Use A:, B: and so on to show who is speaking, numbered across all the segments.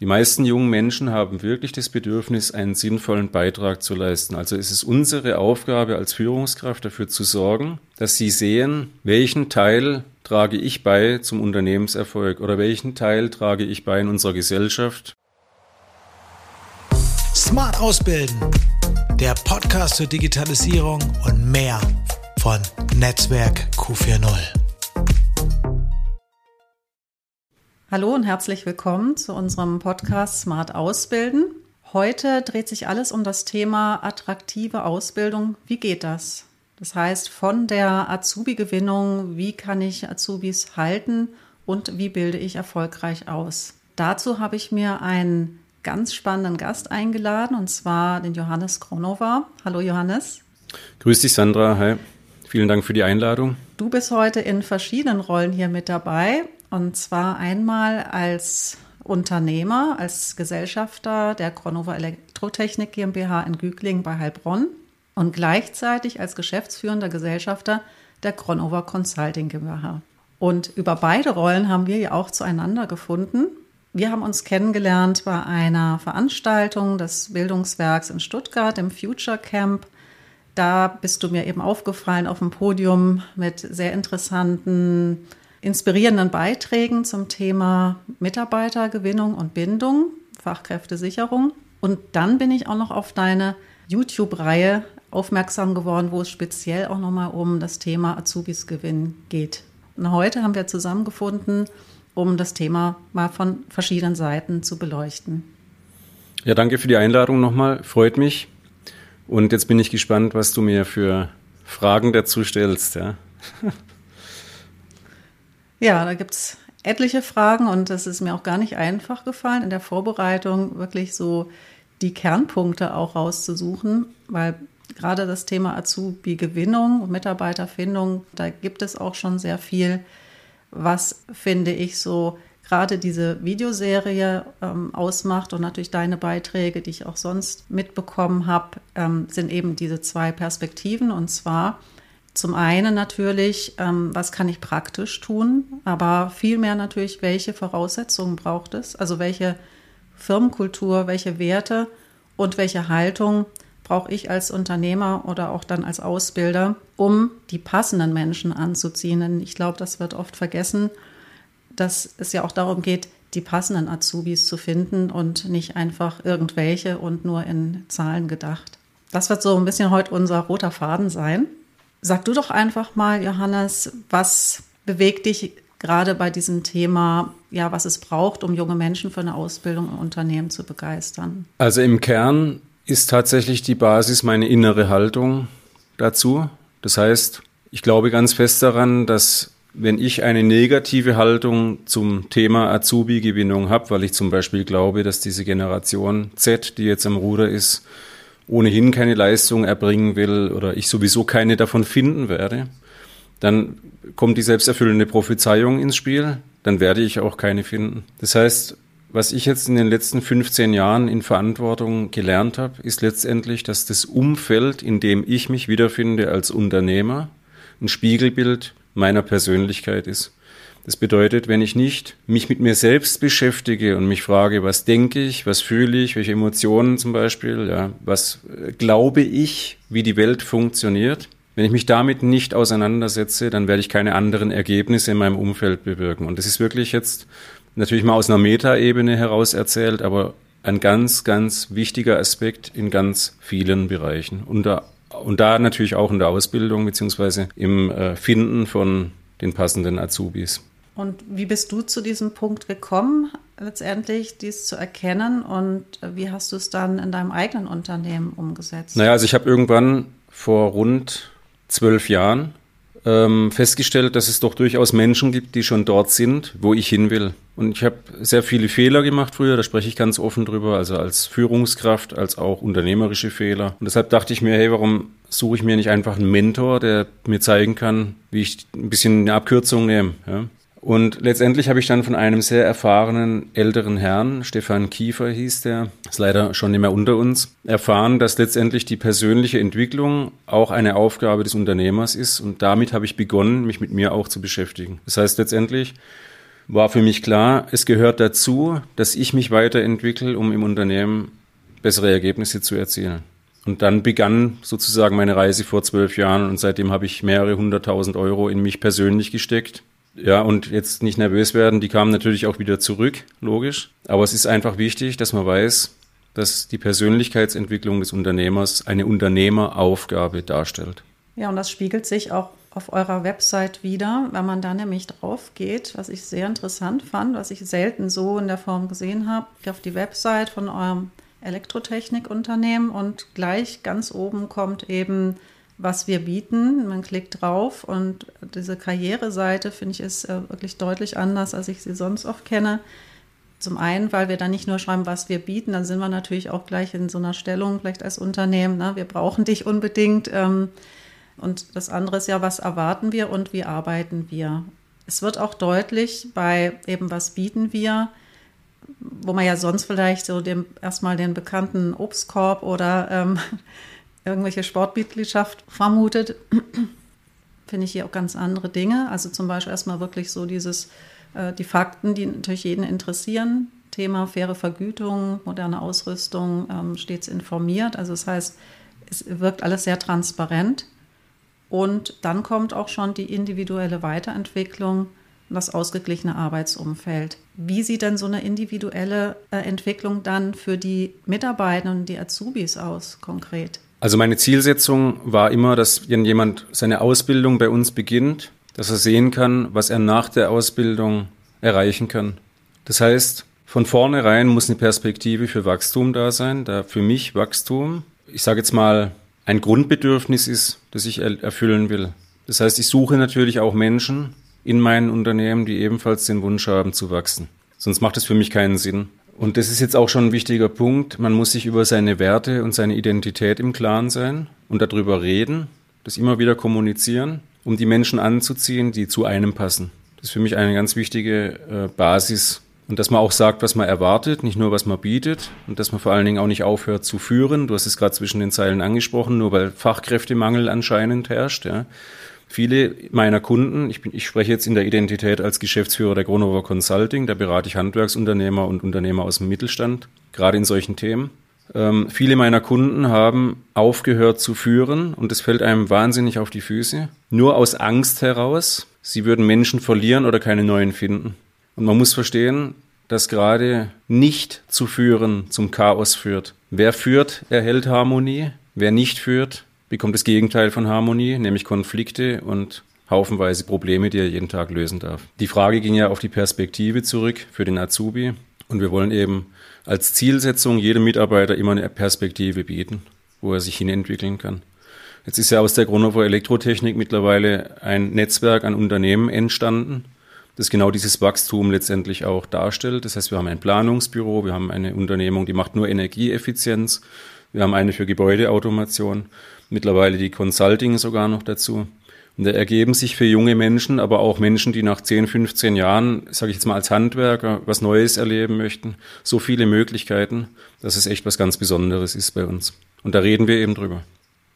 A: Die meisten jungen Menschen haben wirklich das Bedürfnis, einen sinnvollen Beitrag zu leisten. Also es ist unsere Aufgabe als Führungskraft dafür zu sorgen, dass sie sehen, welchen Teil trage ich bei zum Unternehmenserfolg oder welchen Teil trage ich bei in unserer Gesellschaft.
B: Smart Ausbilden, der Podcast zur Digitalisierung und mehr von Netzwerk Q40.
C: Hallo und herzlich willkommen zu unserem Podcast Smart Ausbilden. Heute dreht sich alles um das Thema attraktive Ausbildung. Wie geht das? Das heißt, von der Azubi-Gewinnung, wie kann ich Azubis halten und wie bilde ich erfolgreich aus? Dazu habe ich mir einen ganz spannenden Gast eingeladen, und zwar den Johannes Kronova. Hallo Johannes.
A: Grüß dich Sandra, hi. Vielen Dank für die Einladung.
C: Du bist heute in verschiedenen Rollen hier mit dabei. Und zwar einmal als Unternehmer, als Gesellschafter der Kronova Elektrotechnik GmbH in Gügling bei Heilbronn und gleichzeitig als geschäftsführender Gesellschafter der Kronova Consulting GmbH. Und über beide Rollen haben wir ja auch zueinander gefunden. Wir haben uns kennengelernt bei einer Veranstaltung des Bildungswerks in Stuttgart im Future Camp. Da bist du mir eben aufgefallen auf dem Podium mit sehr interessanten inspirierenden Beiträgen zum Thema Mitarbeitergewinnung und Bindung, Fachkräftesicherung. Und dann bin ich auch noch auf deine YouTube-Reihe aufmerksam geworden, wo es speziell auch nochmal um das Thema Azubis Gewinn geht. Und heute haben wir zusammengefunden, um das Thema mal von verschiedenen Seiten zu beleuchten.
A: Ja, danke für die Einladung nochmal. Freut mich. Und jetzt bin ich gespannt, was du mir für Fragen dazu stellst. Ja.
C: Ja, da gibt es etliche Fragen und es ist mir auch gar nicht einfach gefallen, in der Vorbereitung wirklich so die Kernpunkte auch rauszusuchen, weil gerade das Thema Azubi-Gewinnung und Mitarbeiterfindung, da gibt es auch schon sehr viel, was finde ich so gerade diese Videoserie ähm, ausmacht und natürlich deine Beiträge, die ich auch sonst mitbekommen habe, ähm, sind eben diese zwei Perspektiven und zwar zum einen natürlich, ähm, was kann ich praktisch tun, aber vielmehr natürlich, welche Voraussetzungen braucht es, also welche Firmenkultur, welche Werte und welche Haltung brauche ich als Unternehmer oder auch dann als Ausbilder, um die passenden Menschen anzuziehen. Denn ich glaube, das wird oft vergessen, dass es ja auch darum geht, die passenden Azubis zu finden und nicht einfach irgendwelche und nur in Zahlen gedacht. Das wird so ein bisschen heute unser roter Faden sein. Sag du doch einfach mal, Johannes, was bewegt dich gerade bei diesem Thema, ja, was es braucht, um junge Menschen für eine Ausbildung im Unternehmen zu begeistern?
A: Also im Kern ist tatsächlich die Basis meine innere Haltung dazu. Das heißt, ich glaube ganz fest daran, dass wenn ich eine negative Haltung zum Thema Azubi-Gewinnung habe, weil ich zum Beispiel glaube, dass diese Generation Z, die jetzt am Ruder ist, ohnehin keine Leistung erbringen will oder ich sowieso keine davon finden werde, dann kommt die selbsterfüllende Prophezeiung ins Spiel, dann werde ich auch keine finden. Das heißt, was ich jetzt in den letzten 15 Jahren in Verantwortung gelernt habe, ist letztendlich, dass das Umfeld, in dem ich mich wiederfinde als Unternehmer, ein Spiegelbild meiner Persönlichkeit ist. Das bedeutet, wenn ich nicht mich mit mir selbst beschäftige und mich frage, was denke ich, was fühle ich, welche Emotionen zum Beispiel, ja, was äh, glaube ich, wie die Welt funktioniert, wenn ich mich damit nicht auseinandersetze, dann werde ich keine anderen Ergebnisse in meinem Umfeld bewirken. Und das ist wirklich jetzt natürlich mal aus einer Metaebene heraus erzählt, aber ein ganz, ganz wichtiger Aspekt in ganz vielen Bereichen. Und da, und da natürlich auch in der Ausbildung beziehungsweise im äh, Finden von den passenden Azubis.
C: Und wie bist du zu diesem Punkt gekommen, letztendlich dies zu erkennen und wie hast du es dann in deinem eigenen Unternehmen umgesetzt?
A: Naja, also ich habe irgendwann vor rund zwölf Jahren ähm, festgestellt, dass es doch durchaus Menschen gibt, die schon dort sind, wo ich hin will. Und ich habe sehr viele Fehler gemacht früher, da spreche ich ganz offen drüber, also als Führungskraft, als auch unternehmerische Fehler. Und deshalb dachte ich mir, hey, warum suche ich mir nicht einfach einen Mentor, der mir zeigen kann, wie ich ein bisschen eine Abkürzung nehme. Ja? Und letztendlich habe ich dann von einem sehr erfahrenen älteren Herrn, Stefan Kiefer hieß der, ist leider schon nicht mehr unter uns, erfahren, dass letztendlich die persönliche Entwicklung auch eine Aufgabe des Unternehmers ist. Und damit habe ich begonnen, mich mit mir auch zu beschäftigen. Das heißt letztendlich, war für mich klar, es gehört dazu, dass ich mich weiterentwickle, um im Unternehmen bessere Ergebnisse zu erzielen. Und dann begann sozusagen meine Reise vor zwölf Jahren und seitdem habe ich mehrere hunderttausend Euro in mich persönlich gesteckt. Ja, und jetzt nicht nervös werden, die kamen natürlich auch wieder zurück, logisch. Aber es ist einfach wichtig, dass man weiß, dass die Persönlichkeitsentwicklung des Unternehmers eine Unternehmeraufgabe darstellt.
C: Ja, und das spiegelt sich auch auf eurer Website wieder, wenn man da nämlich drauf geht, was ich sehr interessant fand, was ich selten so in der Form gesehen habe, auf die Website von eurem Elektrotechnikunternehmen und gleich ganz oben kommt eben, was wir bieten. Man klickt drauf und diese Karriereseite, finde ich, ist äh, wirklich deutlich anders, als ich sie sonst oft kenne. Zum einen, weil wir da nicht nur schreiben, was wir bieten, dann sind wir natürlich auch gleich in so einer Stellung, vielleicht als Unternehmen, ne? wir brauchen dich unbedingt. Ähm, und das andere ist ja, was erwarten wir und wie arbeiten wir. Es wird auch deutlich bei eben, was bieten wir, wo man ja sonst vielleicht so dem, erstmal den bekannten Obstkorb oder ähm, irgendwelche Sportmitgliedschaft vermutet, finde ich hier auch ganz andere Dinge. Also zum Beispiel erstmal wirklich so dieses, äh, die Fakten, die natürlich jeden interessieren. Thema faire Vergütung, moderne Ausrüstung, ähm, stets informiert. Also das heißt, es wirkt alles sehr transparent. Und dann kommt auch schon die individuelle Weiterentwicklung und das ausgeglichene Arbeitsumfeld. Wie sieht denn so eine individuelle äh, Entwicklung dann für die Mitarbeiter und die Azubis aus konkret?
A: Also meine Zielsetzung war immer, dass wenn jemand seine Ausbildung bei uns beginnt, dass er sehen kann, was er nach der Ausbildung erreichen kann. Das heißt, von vornherein muss eine Perspektive für Wachstum da sein, da für mich Wachstum, ich sage jetzt mal, ein Grundbedürfnis ist, das ich erfüllen will. Das heißt, ich suche natürlich auch Menschen in meinen Unternehmen, die ebenfalls den Wunsch haben zu wachsen. Sonst macht es für mich keinen Sinn. Und das ist jetzt auch schon ein wichtiger Punkt. Man muss sich über seine Werte und seine Identität im Klaren sein und darüber reden, das immer wieder kommunizieren, um die Menschen anzuziehen, die zu einem passen. Das ist für mich eine ganz wichtige äh, Basis und dass man auch sagt, was man erwartet, nicht nur was man bietet. Und dass man vor allen Dingen auch nicht aufhört zu führen. Du hast es gerade zwischen den Zeilen angesprochen, nur weil Fachkräftemangel anscheinend herrscht. Ja. Viele meiner Kunden, ich, bin, ich spreche jetzt in der Identität als Geschäftsführer der Gronover Consulting, da berate ich Handwerksunternehmer und Unternehmer aus dem Mittelstand, gerade in solchen Themen. Ähm, viele meiner Kunden haben aufgehört zu führen und es fällt einem wahnsinnig auf die Füße. Nur aus Angst heraus, sie würden Menschen verlieren oder keine neuen finden. Und man muss verstehen, dass gerade nicht zu führen zum Chaos führt. Wer führt, erhält Harmonie. Wer nicht führt, bekommt das Gegenteil von Harmonie, nämlich Konflikte und haufenweise Probleme, die er jeden Tag lösen darf. Die Frage ging ja auf die Perspektive zurück für den Azubi. Und wir wollen eben als Zielsetzung jedem Mitarbeiter immer eine Perspektive bieten, wo er sich hinentwickeln kann. Jetzt ist ja aus der Grundhofer Elektrotechnik mittlerweile ein Netzwerk an Unternehmen entstanden, das genau dieses Wachstum letztendlich auch darstellt. Das heißt, wir haben ein Planungsbüro, wir haben eine Unternehmung, die macht nur Energieeffizienz, wir haben eine für Gebäudeautomation, mittlerweile die Consulting sogar noch dazu. Und da ergeben sich für junge Menschen, aber auch Menschen, die nach 10, 15 Jahren, sage ich jetzt mal als Handwerker, was Neues erleben möchten, so viele Möglichkeiten, dass es echt was ganz Besonderes ist bei uns. Und da reden wir eben drüber.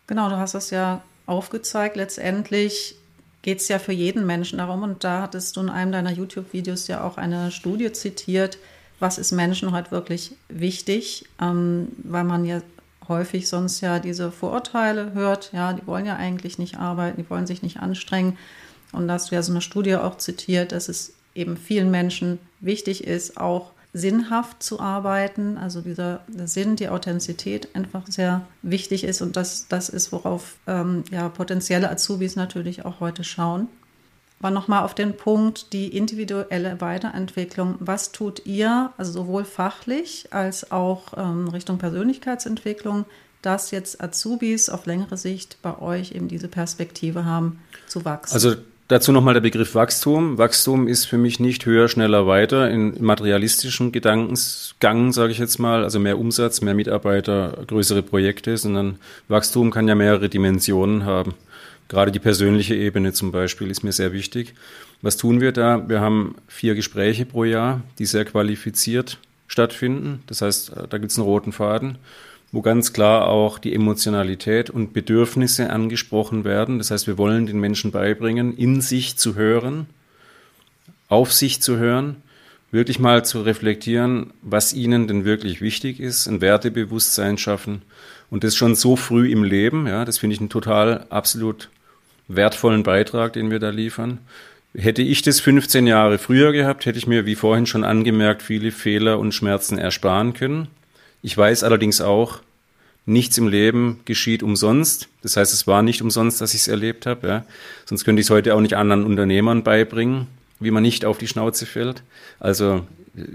C: Genau, du hast es ja aufgezeigt. Letztendlich geht es ja für jeden Menschen darum. Und da hattest du in einem deiner YouTube-Videos ja auch eine Studie zitiert, was ist Menschen heute wirklich wichtig, ähm, weil man ja häufig sonst ja diese Vorurteile hört, ja, die wollen ja eigentlich nicht arbeiten, die wollen sich nicht anstrengen. Und da hast du ja so eine Studie auch zitiert, dass es eben vielen Menschen wichtig ist, auch sinnhaft zu arbeiten. Also dieser Sinn, die Authentizität einfach sehr wichtig ist und das, das ist, worauf ähm, ja, potenzielle Azubis natürlich auch heute schauen. Aber nochmal auf den Punkt, die individuelle Weiterentwicklung. Was tut ihr, also sowohl fachlich als auch ähm, Richtung Persönlichkeitsentwicklung, dass jetzt Azubis auf längere Sicht bei euch eben diese Perspektive haben zu wachsen?
A: Also Dazu nochmal der Begriff Wachstum. Wachstum ist für mich nicht höher, schneller, weiter in materialistischen Gedankensgang, sage ich jetzt mal, also mehr Umsatz, mehr Mitarbeiter, größere Projekte, sondern Wachstum kann ja mehrere Dimensionen haben. Gerade die persönliche Ebene zum Beispiel ist mir sehr wichtig. Was tun wir da? Wir haben vier Gespräche pro Jahr, die sehr qualifiziert stattfinden. Das heißt, da gibt es einen roten Faden wo ganz klar auch die Emotionalität und Bedürfnisse angesprochen werden. Das heißt, wir wollen den Menschen beibringen, in sich zu hören, auf sich zu hören, wirklich mal zu reflektieren, was ihnen denn wirklich wichtig ist, ein Wertebewusstsein schaffen und das schon so früh im Leben, ja, das finde ich einen total absolut wertvollen Beitrag, den wir da liefern. Hätte ich das 15 Jahre früher gehabt, hätte ich mir, wie vorhin schon angemerkt, viele Fehler und Schmerzen ersparen können. Ich weiß allerdings auch, nichts im Leben geschieht umsonst. Das heißt, es war nicht umsonst, dass ich es erlebt habe. Ja. Sonst könnte ich es heute auch nicht anderen Unternehmern beibringen, wie man nicht auf die Schnauze fällt. Also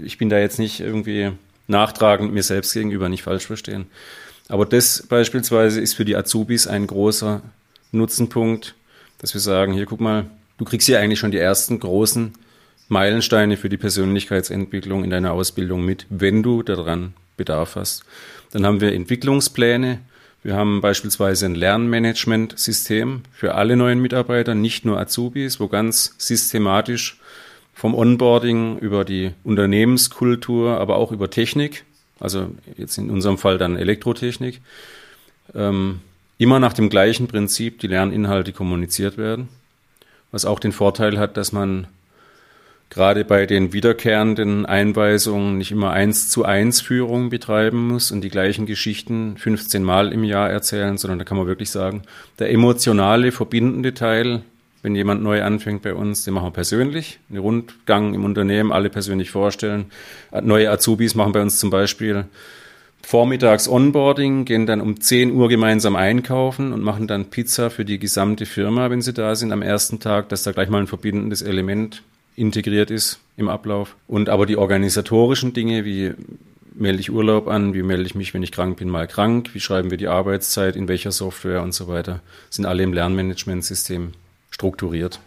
A: ich bin da jetzt nicht irgendwie nachtragend mir selbst gegenüber, nicht falsch verstehen. Aber das beispielsweise ist für die Azubis ein großer Nutzenpunkt, dass wir sagen, hier guck mal, du kriegst hier eigentlich schon die ersten großen Meilensteine für die Persönlichkeitsentwicklung in deiner Ausbildung mit, wenn du daran Bedarf hast. Dann haben wir Entwicklungspläne. Wir haben beispielsweise ein Lernmanagementsystem für alle neuen Mitarbeiter, nicht nur Azubis, wo ganz systematisch vom Onboarding über die Unternehmenskultur, aber auch über Technik, also jetzt in unserem Fall dann Elektrotechnik, ähm, immer nach dem gleichen Prinzip die Lerninhalte kommuniziert werden, was auch den Vorteil hat, dass man gerade bei den wiederkehrenden Einweisungen nicht immer eins zu eins Führung betreiben muss und die gleichen Geschichten 15 Mal im Jahr erzählen, sondern da kann man wirklich sagen, der emotionale, verbindende Teil, wenn jemand neu anfängt bei uns, den machen wir persönlich, einen Rundgang im Unternehmen, alle persönlich vorstellen. Neue Azubis machen bei uns zum Beispiel vormittags Onboarding, gehen dann um 10 Uhr gemeinsam einkaufen und machen dann Pizza für die gesamte Firma, wenn sie da sind am ersten Tag, dass da gleich mal ein verbindendes Element integriert ist im Ablauf. Und aber die organisatorischen Dinge, wie melde ich Urlaub an, wie melde ich mich, wenn ich krank bin, mal krank, wie schreiben wir die Arbeitszeit, in welcher Software und so weiter, sind alle im Lernmanagementsystem strukturiert.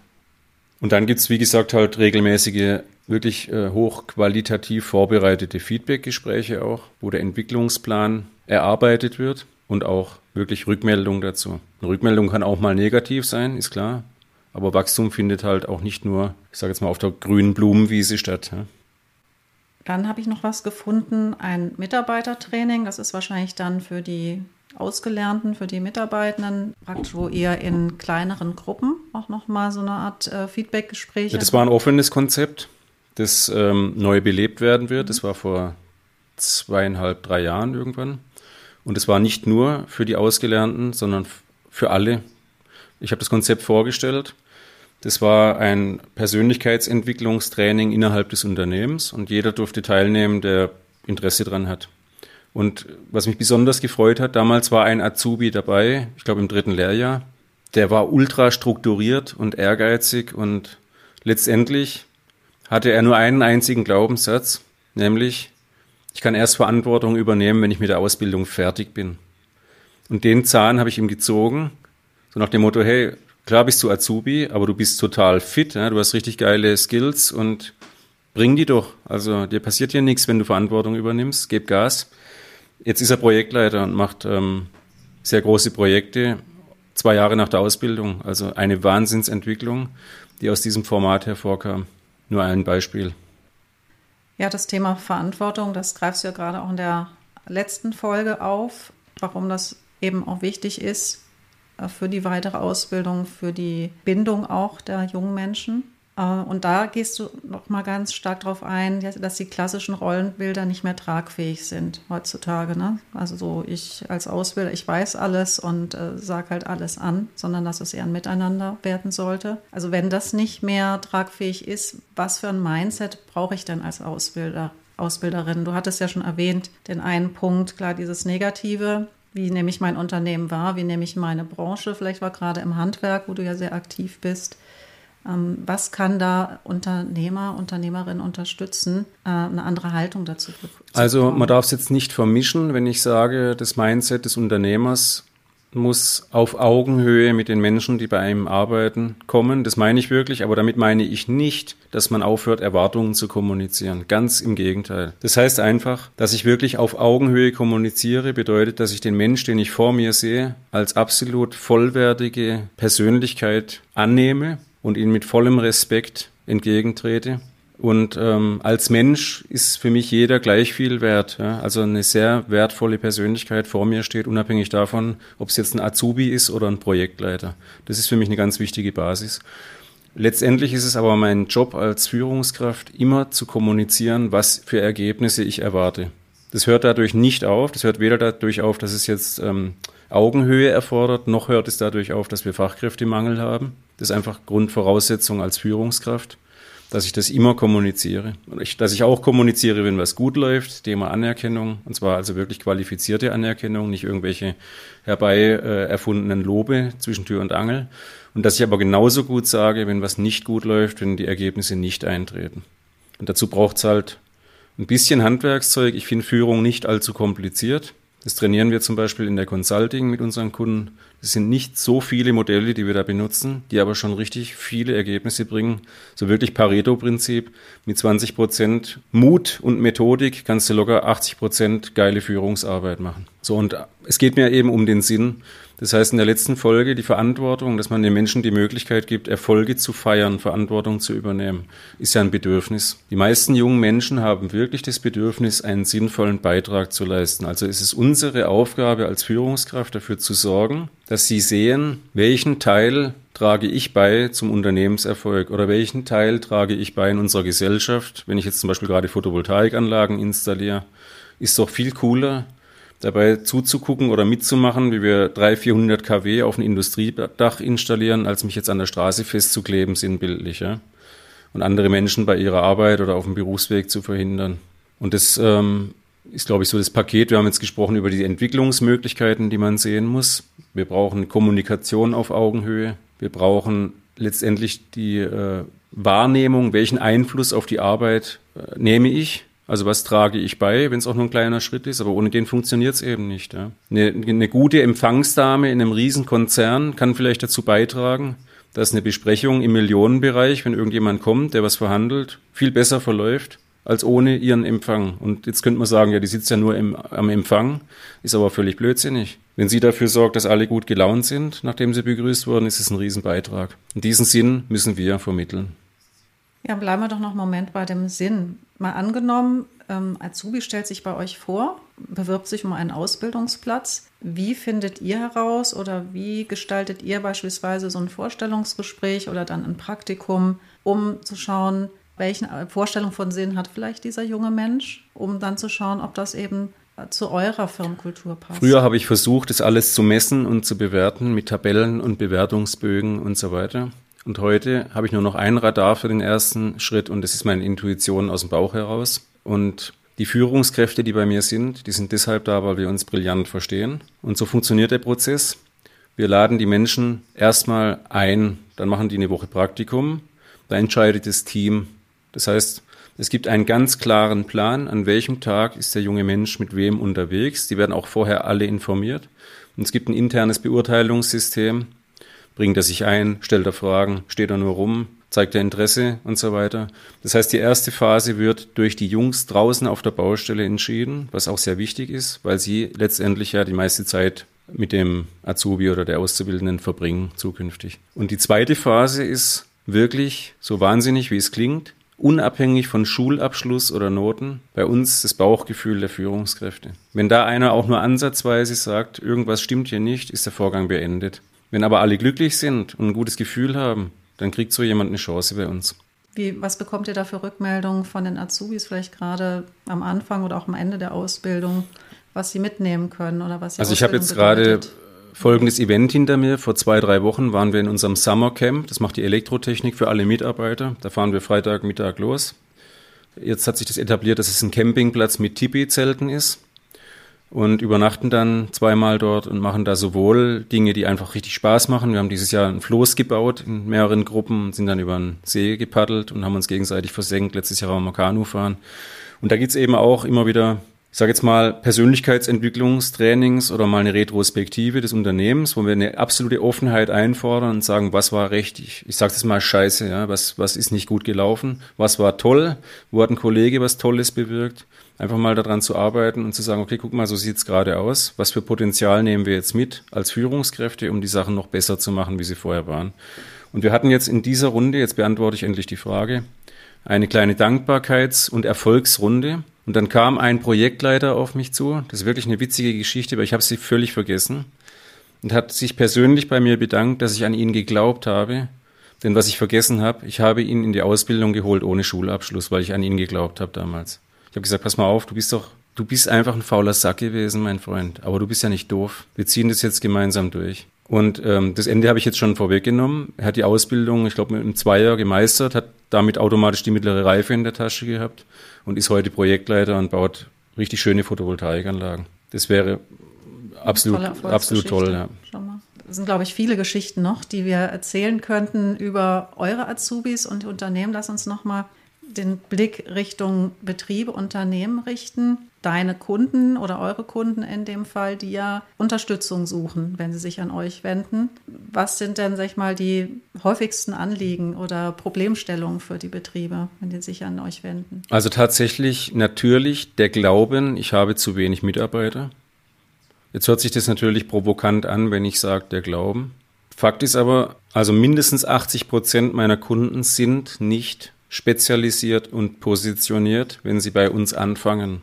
A: Und dann gibt es, wie gesagt, halt regelmäßige, wirklich äh, hochqualitativ vorbereitete Feedbackgespräche auch, wo der Entwicklungsplan erarbeitet wird und auch wirklich Rückmeldung dazu. Eine Rückmeldung kann auch mal negativ sein, ist klar. Aber Wachstum findet halt auch nicht nur, ich sage jetzt mal, auf der grünen Blumenwiese statt. Ja.
C: Dann habe ich noch was gefunden, ein Mitarbeitertraining. Das ist wahrscheinlich dann für die Ausgelernten, für die Mitarbeitenden, praktisch wo ihr in kleineren Gruppen auch nochmal so eine Art äh, Feedback-Gespräch.
A: Ja, das war ein offenes Konzept, das ähm, neu belebt werden wird. Das war vor zweieinhalb, drei Jahren irgendwann. Und es war nicht nur für die Ausgelernten, sondern für alle. Ich habe das Konzept vorgestellt das war ein Persönlichkeitsentwicklungstraining innerhalb des Unternehmens und jeder durfte teilnehmen, der Interesse dran hat. Und was mich besonders gefreut hat, damals war ein Azubi dabei, ich glaube im dritten Lehrjahr, der war ultra strukturiert und ehrgeizig und letztendlich hatte er nur einen einzigen Glaubenssatz, nämlich, ich kann erst Verantwortung übernehmen, wenn ich mit der Ausbildung fertig bin. Und den Zahn habe ich ihm gezogen, so nach dem Motto, hey, Klar bist du Azubi, aber du bist total fit, ja? du hast richtig geile Skills und bring die doch. Also dir passiert hier nichts, wenn du Verantwortung übernimmst, gib Gas. Jetzt ist er Projektleiter und macht ähm, sehr große Projekte, zwei Jahre nach der Ausbildung. Also eine Wahnsinnsentwicklung, die aus diesem Format hervorkam. Nur ein Beispiel.
C: Ja, das Thema Verantwortung, das greifst du ja gerade auch in der letzten Folge auf, warum das eben auch wichtig ist, äh, für die weitere Ausbildung, für die Bindung auch der jungen Menschen. Äh, und da gehst du noch mal ganz stark darauf ein, dass die klassischen Rollenbilder nicht mehr tragfähig sind heutzutage. Ne? Also so ich als Ausbilder, ich weiß alles und äh, sage halt alles an, sondern dass es eher ein Miteinander werden sollte. Also wenn das nicht mehr tragfähig ist, was für ein Mindset brauche ich denn als Ausbilder? Ausbilderin. Du hattest ja schon erwähnt, den einen Punkt, klar, dieses Negative, wie nehme ich mein Unternehmen wahr? Wie nehme ich meine Branche? Vielleicht war gerade im Handwerk, wo du ja sehr aktiv bist. Ähm, was kann da Unternehmer, Unternehmerinnen unterstützen, äh, eine andere Haltung dazu zu
A: Also man darf es jetzt nicht vermischen, wenn ich sage, das Mindset des Unternehmers muss auf Augenhöhe mit den Menschen, die bei einem arbeiten, kommen. Das meine ich wirklich, aber damit meine ich nicht, dass man aufhört, Erwartungen zu kommunizieren. Ganz im Gegenteil. Das heißt einfach, dass ich wirklich auf Augenhöhe kommuniziere, bedeutet, dass ich den Mensch, den ich vor mir sehe, als absolut vollwertige Persönlichkeit annehme und ihn mit vollem Respekt entgegentrete und ähm, als Mensch ist für mich jeder gleich viel wert. Ja? Also eine sehr wertvolle Persönlichkeit vor mir steht, unabhängig davon, ob es jetzt ein Azubi ist oder ein Projektleiter. Das ist für mich eine ganz wichtige Basis. Letztendlich ist es aber mein Job als Führungskraft, immer zu kommunizieren, was für Ergebnisse ich erwarte. Das hört dadurch nicht auf. Das hört weder dadurch auf, dass es jetzt ähm, Augenhöhe erfordert, noch hört es dadurch auf, dass wir Fachkräftemangel haben. Das ist einfach Grundvoraussetzung als Führungskraft, dass ich das immer kommuniziere. Und ich, dass ich auch kommuniziere, wenn was gut läuft, Thema Anerkennung, und zwar also wirklich qualifizierte Anerkennung, nicht irgendwelche herbei äh, erfundenen Lobe zwischen Tür und Angel. Und dass ich aber genauso gut sage, wenn was nicht gut läuft, wenn die Ergebnisse nicht eintreten. Und dazu braucht es halt ein bisschen Handwerkszeug. Ich finde Führung nicht allzu kompliziert. Das trainieren wir zum Beispiel in der Consulting mit unseren Kunden. Es sind nicht so viele Modelle, die wir da benutzen, die aber schon richtig viele Ergebnisse bringen. So wirklich Pareto-Prinzip. Mit 20 Prozent Mut und Methodik kannst du locker 80 Prozent geile Führungsarbeit machen. So, und es geht mir eben um den Sinn. Das heißt in der letzten Folge die Verantwortung, dass man den Menschen die Möglichkeit gibt, Erfolge zu feiern, Verantwortung zu übernehmen, ist ja ein Bedürfnis. Die meisten jungen Menschen haben wirklich das Bedürfnis, einen sinnvollen Beitrag zu leisten. Also ist es unsere Aufgabe als Führungskraft dafür zu sorgen, dass sie sehen, welchen Teil trage ich bei zum Unternehmenserfolg oder welchen Teil trage ich bei in unserer Gesellschaft. Wenn ich jetzt zum Beispiel gerade Photovoltaikanlagen installiere, ist doch viel cooler, dabei zuzugucken oder mitzumachen, wie wir 300, 400 kW auf ein Industriedach installieren, als mich jetzt an der Straße festzukleben, sinnbildlich. Ja? Und andere Menschen bei ihrer Arbeit oder auf dem Berufsweg zu verhindern. Und das ähm, ist, glaube ich, so das Paket. Wir haben jetzt gesprochen über die Entwicklungsmöglichkeiten, die man sehen muss. Wir brauchen Kommunikation auf Augenhöhe. Wir brauchen letztendlich die äh, Wahrnehmung, welchen Einfluss auf die Arbeit äh, nehme ich also was trage ich bei, wenn es auch nur ein kleiner Schritt ist, aber ohne den funktioniert es eben nicht. Ja. Eine, eine gute Empfangsdame in einem Riesenkonzern kann vielleicht dazu beitragen, dass eine Besprechung im Millionenbereich, wenn irgendjemand kommt, der was verhandelt, viel besser verläuft als ohne ihren Empfang. Und jetzt könnte man sagen, ja, die sitzt ja nur im, am Empfang, ist aber völlig blödsinnig. Wenn sie dafür sorgt, dass alle gut gelaunt sind, nachdem sie begrüßt wurden, ist es ein Riesenbeitrag. In diesem Sinn müssen wir vermitteln.
C: Ja, bleiben wir doch noch einen Moment bei dem Sinn. Mal angenommen, ähm, Azubi stellt sich bei euch vor, bewirbt sich um einen Ausbildungsplatz. Wie findet ihr heraus oder wie gestaltet ihr beispielsweise so ein Vorstellungsgespräch oder dann ein Praktikum, um zu schauen, welche Vorstellung von Sinn hat vielleicht dieser junge Mensch, um dann zu schauen, ob das eben zu eurer Firmenkultur passt.
A: Früher habe ich versucht, das alles zu messen und zu bewerten mit Tabellen und Bewertungsbögen und so weiter. Und heute habe ich nur noch ein Radar für den ersten Schritt und das ist meine Intuition aus dem Bauch heraus. Und die Führungskräfte, die bei mir sind, die sind deshalb da, weil wir uns brillant verstehen. Und so funktioniert der Prozess. Wir laden die Menschen erstmal ein, dann machen die eine Woche Praktikum, da entscheidet das Team. Das heißt, es gibt einen ganz klaren Plan, an welchem Tag ist der junge Mensch mit wem unterwegs. Die werden auch vorher alle informiert. Und es gibt ein internes Beurteilungssystem, Bringt er sich ein? Stellt er Fragen? Steht er nur rum? Zeigt er Interesse und so weiter? Das heißt, die erste Phase wird durch die Jungs draußen auf der Baustelle entschieden, was auch sehr wichtig ist, weil sie letztendlich ja die meiste Zeit mit dem Azubi oder der Auszubildenden verbringen zukünftig. Und die zweite Phase ist wirklich, so wahnsinnig wie es klingt, unabhängig von Schulabschluss oder Noten, bei uns das Bauchgefühl der Führungskräfte. Wenn da einer auch nur ansatzweise sagt, irgendwas stimmt hier nicht, ist der Vorgang beendet. Wenn aber alle glücklich sind und ein gutes Gefühl haben, dann kriegt so jemand eine Chance bei uns.
C: Wie, was bekommt ihr da für Rückmeldungen von den Azubis, vielleicht gerade am Anfang oder auch am Ende der Ausbildung, was sie mitnehmen können oder was
A: Also ich habe jetzt gerade folgendes Event hinter mir. Vor zwei, drei Wochen waren wir in unserem Summercamp. Das macht die Elektrotechnik für alle Mitarbeiter. Da fahren wir Freitagmittag los. Jetzt hat sich das etabliert, dass es ein Campingplatz mit Tipi-Zelten ist und übernachten dann zweimal dort und machen da sowohl Dinge, die einfach richtig Spaß machen. Wir haben dieses Jahr ein Floß gebaut in mehreren Gruppen, sind dann über den See gepaddelt und haben uns gegenseitig versenkt. Letztes Jahr haben wir Kanu fahren. Und da geht's eben auch immer wieder, ich sage jetzt mal, Persönlichkeitsentwicklungstrainings oder mal eine Retrospektive des Unternehmens, wo wir eine absolute Offenheit einfordern und sagen, was war richtig. Ich sage das mal scheiße, ja, was, was ist nicht gut gelaufen, was war toll, wo hat ein Kollege was Tolles bewirkt einfach mal daran zu arbeiten und zu sagen, okay, guck mal, so sieht's gerade aus. Was für Potenzial nehmen wir jetzt mit als Führungskräfte, um die Sachen noch besser zu machen, wie sie vorher waren? Und wir hatten jetzt in dieser Runde, jetzt beantworte ich endlich die Frage, eine kleine Dankbarkeits- und Erfolgsrunde. Und dann kam ein Projektleiter auf mich zu. Das ist wirklich eine witzige Geschichte, aber ich habe sie völlig vergessen. Und hat sich persönlich bei mir bedankt, dass ich an ihn geglaubt habe, Denn was ich vergessen habe, ich habe ihn in die Ausbildung geholt ohne Schulabschluss, weil ich an ihn geglaubt habe damals. Ich habe gesagt, pass mal auf, du bist doch, du bist einfach ein fauler Sack gewesen, mein Freund. Aber du bist ja nicht doof. Wir ziehen das jetzt gemeinsam durch. Und ähm, das Ende habe ich jetzt schon vorweggenommen. Er hat die Ausbildung, ich glaube, mit einem Zweier gemeistert, hat damit automatisch die mittlere Reife in der Tasche gehabt und ist heute Projektleiter und baut richtig schöne Photovoltaikanlagen. Das wäre absolut, absolut toll. Ja.
C: Es sind, glaube ich, viele Geschichten noch, die wir erzählen könnten über eure Azubis und Unternehmen. Lass uns noch mal den Blick Richtung Betriebe, Unternehmen richten. Deine Kunden oder eure Kunden in dem Fall, die ja Unterstützung suchen, wenn sie sich an euch wenden. Was sind denn, sag ich mal, die häufigsten Anliegen oder Problemstellungen für die Betriebe, wenn die sich an euch wenden?
A: Also tatsächlich natürlich der Glauben, ich habe zu wenig Mitarbeiter. Jetzt hört sich das natürlich provokant an, wenn ich sage, der Glauben. Fakt ist aber, also mindestens 80 Prozent meiner Kunden sind nicht spezialisiert und positioniert, wenn sie bei uns anfangen.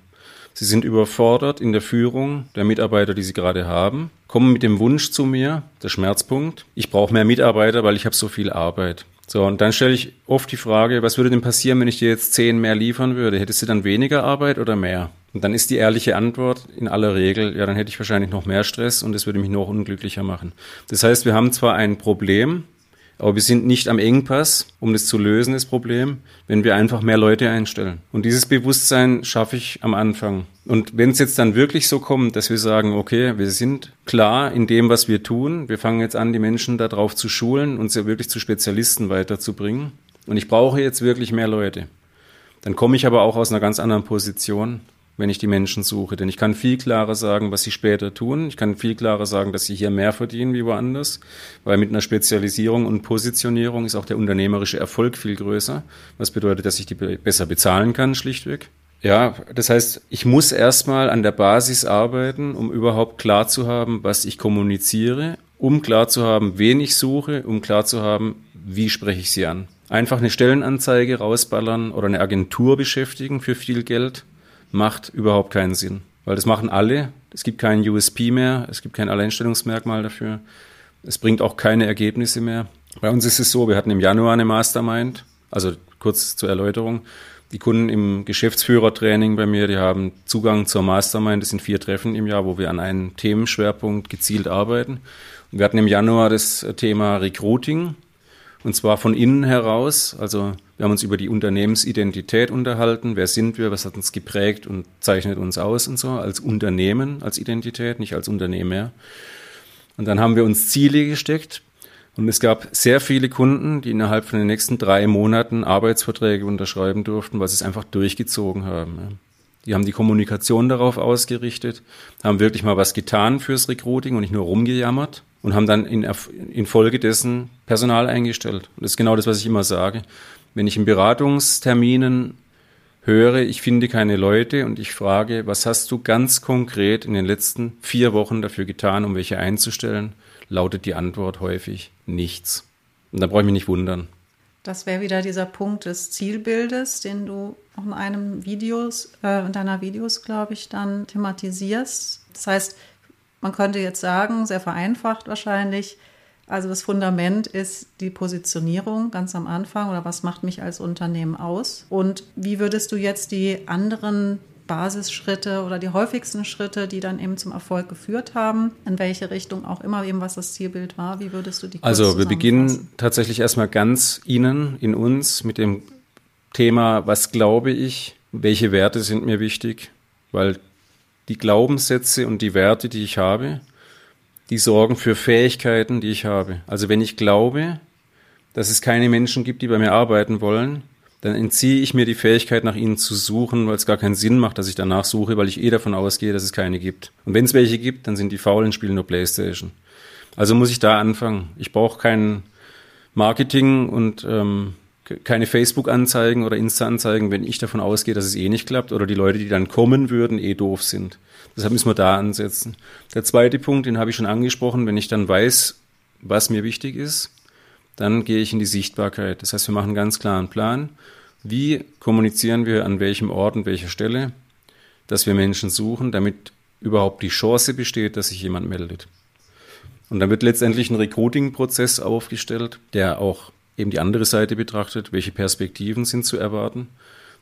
A: Sie sind überfordert in der Führung der Mitarbeiter, die sie gerade haben, kommen mit dem Wunsch zu mir, der Schmerzpunkt, ich brauche mehr Mitarbeiter, weil ich habe so viel Arbeit. So, und dann stelle ich oft die Frage, was würde denn passieren, wenn ich dir jetzt zehn mehr liefern würde? Hättest du dann weniger Arbeit oder mehr? Und dann ist die ehrliche Antwort in aller Regel, ja, dann hätte ich wahrscheinlich noch mehr Stress und es würde mich noch unglücklicher machen. Das heißt, wir haben zwar ein Problem, aber wir sind nicht am Engpass, um das zu lösen, das Problem, wenn wir einfach mehr Leute einstellen. Und dieses Bewusstsein schaffe ich am Anfang. Und wenn es jetzt dann wirklich so kommt, dass wir sagen, okay, wir sind klar in dem, was wir tun, wir fangen jetzt an, die Menschen darauf zu schulen und sie wirklich zu Spezialisten weiterzubringen. Und ich brauche jetzt wirklich mehr Leute. Dann komme ich aber auch aus einer ganz anderen Position wenn ich die Menschen suche. Denn ich kann viel klarer sagen, was sie später tun. Ich kann viel klarer sagen, dass sie hier mehr verdienen wie woanders, weil mit einer Spezialisierung und Positionierung ist auch der unternehmerische Erfolg viel größer. Was bedeutet, dass ich die besser bezahlen kann, schlichtweg. Ja, das heißt, ich muss erstmal an der Basis arbeiten, um überhaupt klar zu haben, was ich kommuniziere, um klar zu haben, wen ich suche, um klar zu haben, wie spreche ich sie an. Einfach eine Stellenanzeige rausballern oder eine Agentur beschäftigen für viel Geld macht überhaupt keinen Sinn. Weil das machen alle. Es gibt keinen USP mehr, es gibt kein Alleinstellungsmerkmal dafür. Es bringt auch keine Ergebnisse mehr. Bei uns ist es so, wir hatten im Januar eine Mastermind, also kurz zur Erläuterung. Die Kunden im Geschäftsführertraining bei mir, die haben Zugang zur Mastermind. Das sind vier Treffen im Jahr, wo wir an einem Themenschwerpunkt gezielt arbeiten. Und wir hatten im Januar das Thema Recruiting. Und zwar von innen heraus. Also wir haben uns über die Unternehmensidentität unterhalten. Wer sind wir? Was hat uns geprägt und zeichnet uns aus und so? Als Unternehmen, als Identität, nicht als Unternehmer. Und dann haben wir uns Ziele gesteckt. Und es gab sehr viele Kunden, die innerhalb von den nächsten drei Monaten Arbeitsverträge unterschreiben durften, weil sie es einfach durchgezogen haben. Die haben die Kommunikation darauf ausgerichtet, haben wirklich mal was getan fürs Recruiting und nicht nur rumgejammert und haben dann in, infolgedessen Personal eingestellt. Und das ist genau das, was ich immer sage. Wenn ich in Beratungsterminen höre, ich finde keine Leute und ich frage, was hast du ganz konkret in den letzten vier Wochen dafür getan, um welche einzustellen, lautet die Antwort häufig nichts. Und da brauche ich mich nicht wundern.
C: Das wäre wieder dieser Punkt des Zielbildes, den du auch in einem Videos, äh, in deiner Videos, glaube ich, dann thematisierst. Das heißt, man könnte jetzt sagen, sehr vereinfacht wahrscheinlich, also das Fundament ist die Positionierung ganz am Anfang oder was macht mich als Unternehmen aus? Und wie würdest du jetzt die anderen Basisschritte oder die häufigsten Schritte, die dann eben zum Erfolg geführt haben, in welche Richtung auch immer eben was das Zielbild war, wie würdest du die
A: Also wir beginnen tatsächlich erstmal ganz innen, in uns mit dem Thema, was glaube ich, welche Werte sind mir wichtig, weil die Glaubenssätze und die Werte, die ich habe, die sorgen für Fähigkeiten, die ich habe. Also wenn ich glaube, dass es keine Menschen gibt, die bei mir arbeiten wollen, dann entziehe ich mir die Fähigkeit, nach ihnen zu suchen, weil es gar keinen Sinn macht, dass ich danach suche, weil ich eh davon ausgehe, dass es keine gibt. Und wenn es welche gibt, dann sind die faulen spielen nur Playstation. Also muss ich da anfangen. Ich brauche kein Marketing und ähm, keine Facebook-Anzeigen oder Insta-Anzeigen, wenn ich davon ausgehe, dass es eh nicht klappt oder die Leute, die dann kommen würden, eh doof sind. Deshalb müssen wir da ansetzen. Der zweite Punkt, den habe ich schon angesprochen, wenn ich dann weiß, was mir wichtig ist, dann gehe ich in die Sichtbarkeit. Das heißt, wir machen ganz klar einen Plan. Wie kommunizieren wir an welchem Ort und welcher Stelle, dass wir Menschen suchen, damit überhaupt die Chance besteht, dass sich jemand meldet. Und dann wird letztendlich ein Recruiting-Prozess aufgestellt, der auch eben die andere Seite betrachtet, welche Perspektiven sind zu erwarten.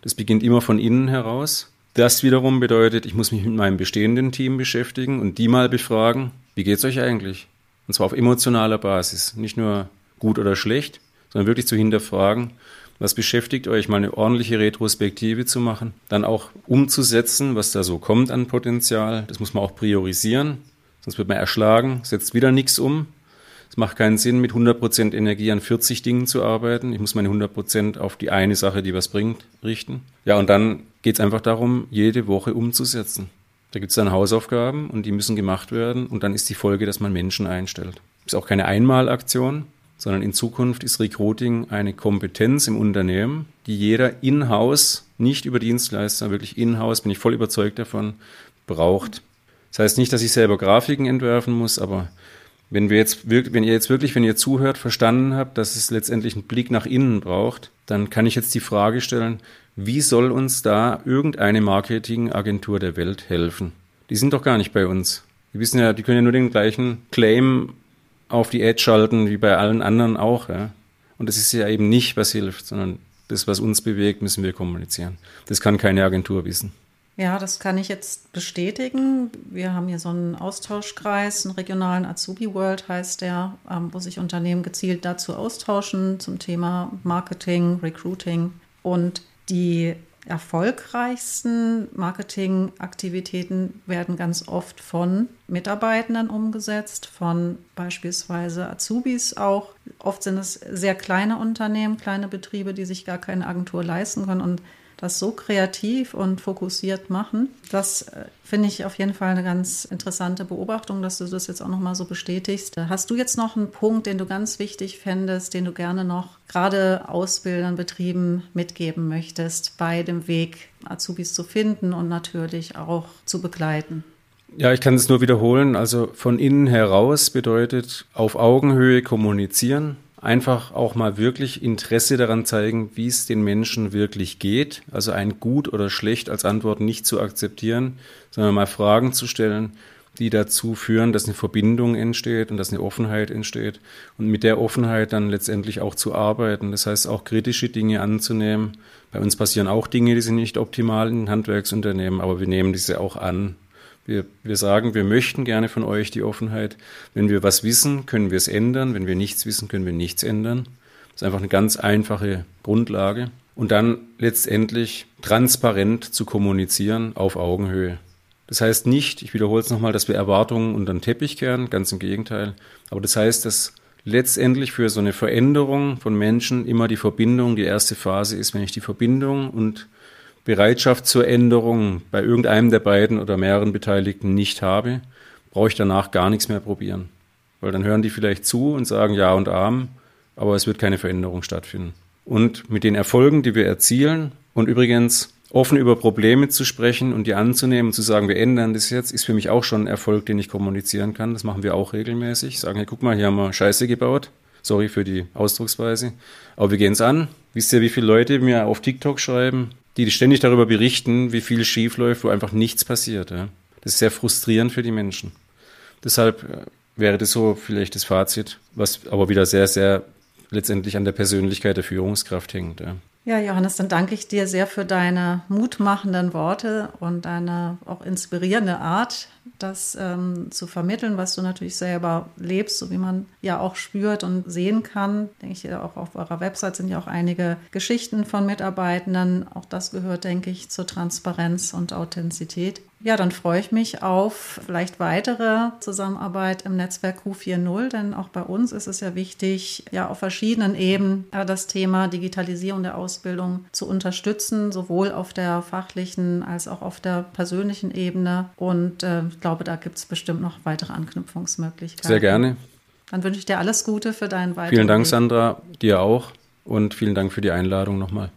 A: Das beginnt immer von innen heraus. Das wiederum bedeutet, ich muss mich mit meinem bestehenden Team beschäftigen und die mal befragen, wie geht es euch eigentlich? Und zwar auf emotionaler Basis, nicht nur gut oder schlecht, sondern wirklich zu hinterfragen, was beschäftigt euch, mal eine ordentliche Retrospektive zu machen, dann auch umzusetzen, was da so kommt an Potenzial. Das muss man auch priorisieren, sonst wird man erschlagen, setzt wieder nichts um. Macht keinen Sinn, mit 100% Energie an 40 Dingen zu arbeiten. Ich muss meine 100% auf die eine Sache, die was bringt, richten. Ja, und dann geht es einfach darum, jede Woche umzusetzen. Da gibt es dann Hausaufgaben und die müssen gemacht werden und dann ist die Folge, dass man Menschen einstellt. Ist auch keine Einmalaktion, sondern in Zukunft ist Recruiting eine Kompetenz im Unternehmen, die jeder in-house, nicht über Dienstleister, wirklich in-house, bin ich voll überzeugt davon, braucht. Das heißt nicht, dass ich selber Grafiken entwerfen muss, aber wenn wir jetzt wirklich, wenn ihr jetzt wirklich, wenn ihr zuhört, verstanden habt, dass es letztendlich einen Blick nach innen braucht, dann kann ich jetzt die Frage stellen, wie soll uns da irgendeine Marketingagentur der Welt helfen? Die sind doch gar nicht bei uns. Die wissen ja, die können ja nur den gleichen Claim auf die Edge schalten wie bei allen anderen auch. Ja? Und das ist ja eben nicht, was hilft, sondern das, was uns bewegt, müssen wir kommunizieren. Das kann keine Agentur wissen.
C: Ja, das kann ich jetzt bestätigen. Wir haben hier so einen Austauschkreis, einen regionalen Azubi World heißt der, ähm, wo sich Unternehmen gezielt dazu austauschen zum Thema Marketing, Recruiting. Und die erfolgreichsten Marketingaktivitäten werden ganz oft von Mitarbeitenden umgesetzt, von beispielsweise Azubis auch. Oft sind es sehr kleine Unternehmen, kleine Betriebe, die sich gar keine Agentur leisten können und das so kreativ und fokussiert machen. Das äh, finde ich auf jeden Fall eine ganz interessante Beobachtung, dass du das jetzt auch nochmal so bestätigst. Hast du jetzt noch einen Punkt, den du ganz wichtig fändest, den du gerne noch gerade Ausbildern, Betrieben mitgeben möchtest, bei dem Weg Azubis zu finden und natürlich auch zu begleiten?
A: Ja, ich kann es nur wiederholen. Also von innen heraus bedeutet auf Augenhöhe kommunizieren, einfach auch mal wirklich Interesse daran zeigen, wie es den Menschen wirklich geht. Also ein gut oder schlecht als Antwort nicht zu akzeptieren, sondern mal Fragen zu stellen, die dazu führen, dass eine Verbindung entsteht und dass eine Offenheit entsteht und mit der Offenheit dann letztendlich auch zu arbeiten. Das heißt auch kritische Dinge anzunehmen. Bei uns passieren auch Dinge, die sind nicht optimal in Handwerksunternehmen, aber wir nehmen diese auch an wir, wir sagen, wir möchten gerne von euch die Offenheit. Wenn wir was wissen, können wir es ändern. Wenn wir nichts wissen, können wir nichts ändern. Das ist einfach eine ganz einfache Grundlage. Und dann letztendlich transparent zu kommunizieren auf Augenhöhe. Das heißt nicht, ich wiederhole es nochmal, dass wir Erwartungen unter den Teppich kehren, ganz im Gegenteil. Aber das heißt, dass letztendlich für so eine Veränderung von Menschen immer die Verbindung die erste Phase ist, wenn ich die Verbindung und Bereitschaft zur Änderung bei irgendeinem der beiden oder mehreren Beteiligten nicht habe, brauche ich danach gar nichts mehr probieren. Weil dann hören die vielleicht zu und sagen Ja und Arm, aber es wird keine Veränderung stattfinden. Und mit den Erfolgen, die wir erzielen und übrigens offen über Probleme zu sprechen und die anzunehmen und zu sagen, wir ändern das jetzt, ist für mich auch schon ein Erfolg, den ich kommunizieren kann. Das machen wir auch regelmäßig. Sagen, hey, guck mal, hier haben wir Scheiße gebaut. Sorry für die Ausdrucksweise. Aber wir gehen es an. Wisst ihr, wie viele Leute mir auf TikTok schreiben? Die ständig darüber berichten, wie viel schief läuft, wo einfach nichts passiert. Ja. Das ist sehr frustrierend für die Menschen. Deshalb äh, wäre das so vielleicht das Fazit, was aber wieder sehr, sehr letztendlich an der Persönlichkeit der Führungskraft hängt. Ja.
C: Ja, Johannes, dann danke ich dir sehr für deine mutmachenden Worte und deine auch inspirierende Art, das ähm, zu vermitteln, was du natürlich selber lebst, so wie man ja auch spürt und sehen kann. Denke ich, auch auf eurer Website sind ja auch einige Geschichten von Mitarbeitenden. Auch das gehört, denke ich, zur Transparenz und Authentizität. Ja, dann freue ich mich auf vielleicht weitere Zusammenarbeit im Netzwerk Q40, denn auch bei uns ist es ja wichtig, ja auf verschiedenen Ebenen das Thema Digitalisierung der Ausbildung zu unterstützen, sowohl auf der fachlichen als auch auf der persönlichen Ebene. Und äh, ich glaube, da gibt es bestimmt noch weitere Anknüpfungsmöglichkeiten.
A: Sehr gerne.
C: Dann wünsche ich dir alles Gute für deinen
A: weiteren Vielen Dank, Sandra, dir auch und vielen Dank für die Einladung nochmal.